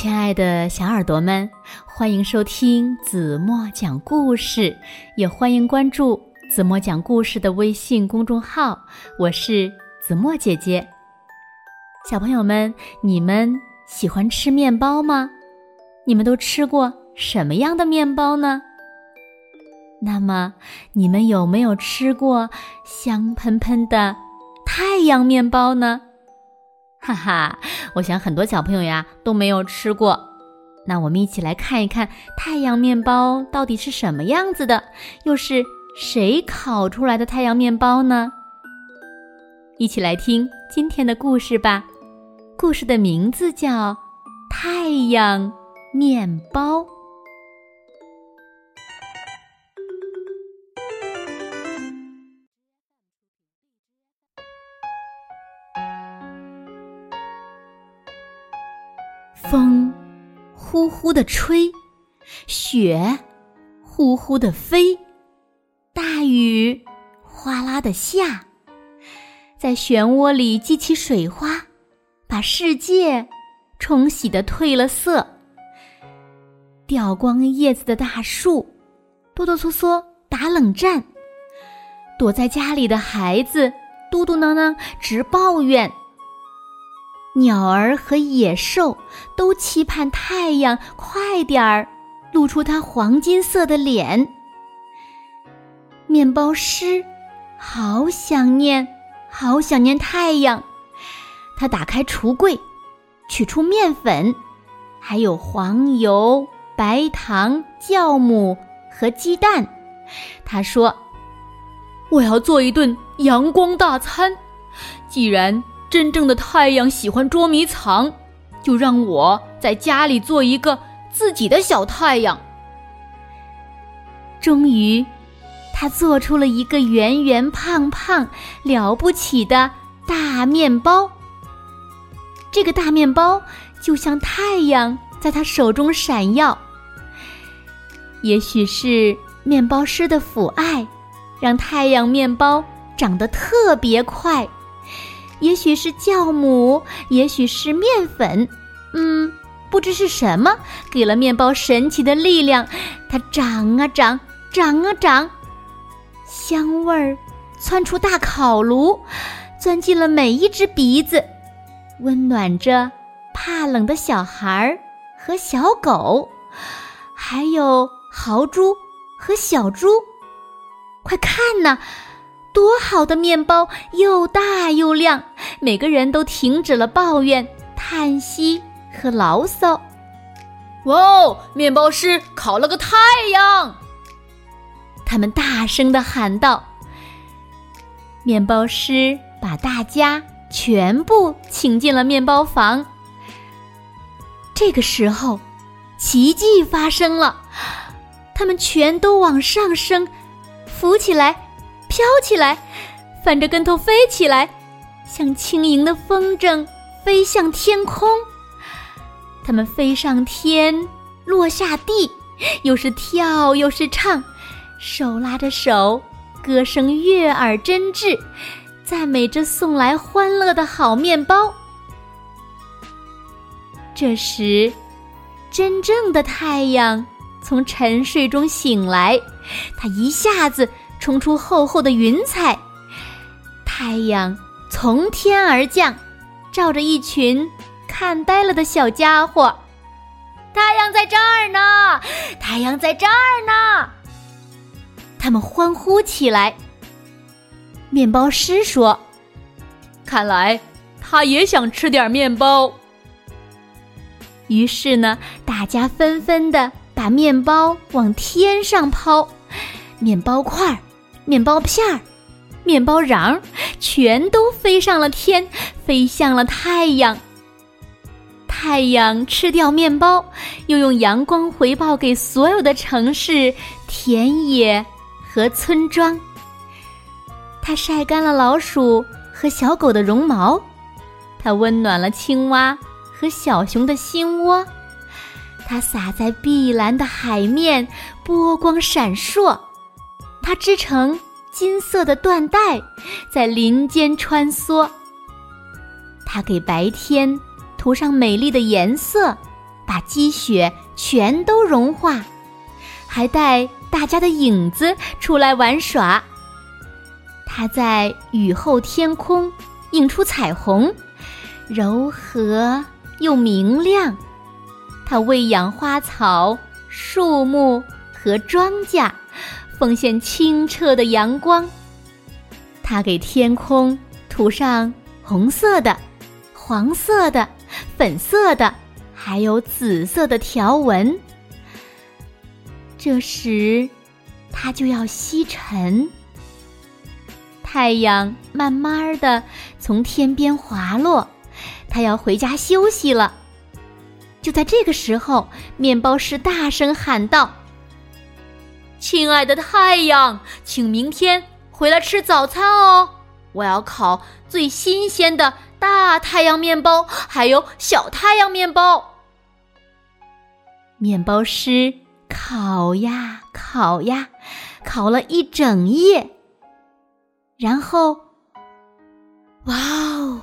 亲爱的小耳朵们，欢迎收听子墨讲故事，也欢迎关注子墨讲故事的微信公众号。我是子墨姐姐。小朋友们，你们喜欢吃面包吗？你们都吃过什么样的面包呢？那么，你们有没有吃过香喷喷的太阳面包呢？哈哈，我想很多小朋友呀都没有吃过。那我们一起来看一看太阳面包到底是什么样子的，又是谁烤出来的太阳面包呢？一起来听今天的故事吧。故事的名字叫《太阳面包》。风呼呼的吹，雪呼呼的飞，大雨哗啦的下，在漩涡里激起水花，把世界冲洗的褪了色。掉光叶子的大树哆哆嗦嗦打冷战，躲在家里的孩子嘟嘟囔囔直抱怨。鸟儿和野兽都期盼太阳快点儿露出它黄金色的脸。面包师好想念，好想念太阳。他打开橱柜，取出面粉，还有黄油、白糖、酵母和鸡蛋。他说：“我要做一顿阳光大餐。既然……”真正的太阳喜欢捉迷藏，就让我在家里做一个自己的小太阳。终于，他做出了一个圆圆胖胖、了不起的大面包。这个大面包就像太阳，在他手中闪耀。也许是面包师的抚爱，让太阳面包长得特别快。也许是酵母，也许是面粉，嗯，不知是什么给了面包神奇的力量。它长啊长，长啊长，香味儿窜出大烤炉，钻进了每一只鼻子，温暖着怕冷的小孩儿和小狗，还有豪猪和小猪。快看呐！多好的面包，又大又亮，每个人都停止了抱怨、叹息和牢骚。哇哦！面包师烤了个太阳！他们大声的喊道。面包师把大家全部请进了面包房。这个时候，奇迹发生了，他们全都往上升，浮起来。飘起来，翻着跟头飞起来，像轻盈的风筝飞向天空。它们飞上天，落下地，又是跳又是唱，手拉着手，歌声悦耳真挚，赞美着送来欢乐的好面包。这时，真正的太阳从沉睡中醒来，它一下子。冲出厚厚的云彩，太阳从天而降，照着一群看呆了的小家伙。太阳在这儿呢，太阳在这儿呢，他们欢呼起来。面包师说：“看来他也想吃点面包。”于是呢，大家纷纷的把面包往天上抛，面包块儿。面包片儿、面包瓤儿，全都飞上了天，飞向了太阳。太阳吃掉面包，又用阳光回报给所有的城市、田野和村庄。它晒干了老鼠和小狗的绒毛，它温暖了青蛙和小熊的心窝，它洒在碧蓝的海面，波光闪烁。它织成金色的缎带，在林间穿梭。它给白天涂上美丽的颜色，把积雪全都融化，还带大家的影子出来玩耍。它在雨后天空映出彩虹，柔和又明亮。它喂养花草、树木和庄稼，奉献清澈的阳光。它给天空涂上红色的、黄色的、粉色的，还有紫色的条纹。这时，它就要西沉。太阳慢慢的从天边滑落，它要回家休息了。就在这个时候，面包师大声喊道：“亲爱的太阳，请明天回来吃早餐哦！我要烤最新鲜的大太阳面包，还有小太阳面包。”面包师烤呀烤呀，烤了一整夜。然后，哇哦！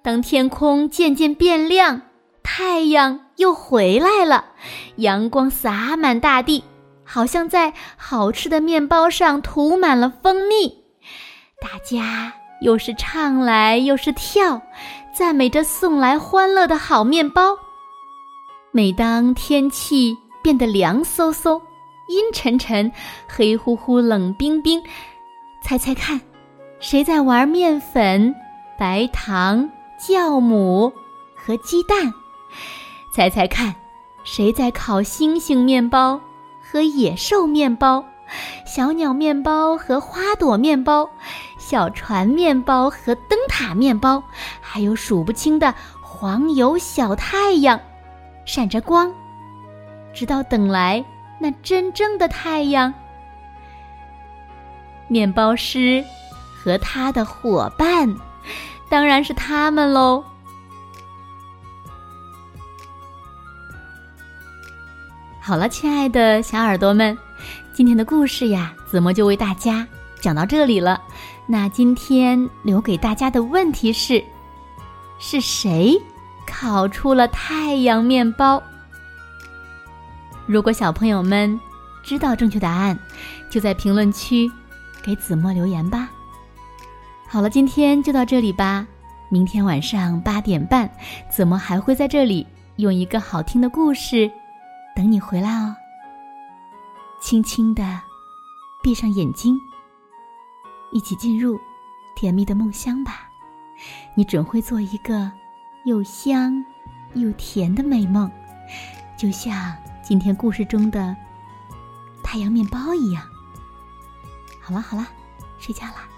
当天空渐渐变亮。太阳又回来了，阳光洒满大地，好像在好吃的面包上涂满了蜂蜜。大家又是唱来又是跳，赞美着送来欢乐的好面包。每当天气变得凉飕飕、阴沉沉、黑乎乎、冷冰冰，猜猜看，谁在玩面粉、白糖、酵母和鸡蛋？猜猜看，谁在烤星星面包和野兽面包，小鸟面包和花朵面包，小船面包和灯塔面包，还有数不清的黄油小太阳，闪着光，直到等来那真正的太阳。面包师和他的伙伴，当然是他们喽。好了，亲爱的小耳朵们，今天的故事呀，子墨就为大家讲到这里了。那今天留给大家的问题是：是谁烤出了太阳面包？如果小朋友们知道正确答案，就在评论区给子墨留言吧。好了，今天就到这里吧。明天晚上八点半，子墨还会在这里用一个好听的故事。等你回来哦，轻轻的闭上眼睛，一起进入甜蜜的梦乡吧。你准会做一个又香又甜的美梦，就像今天故事中的太阳面包一样。好了好了，睡觉啦。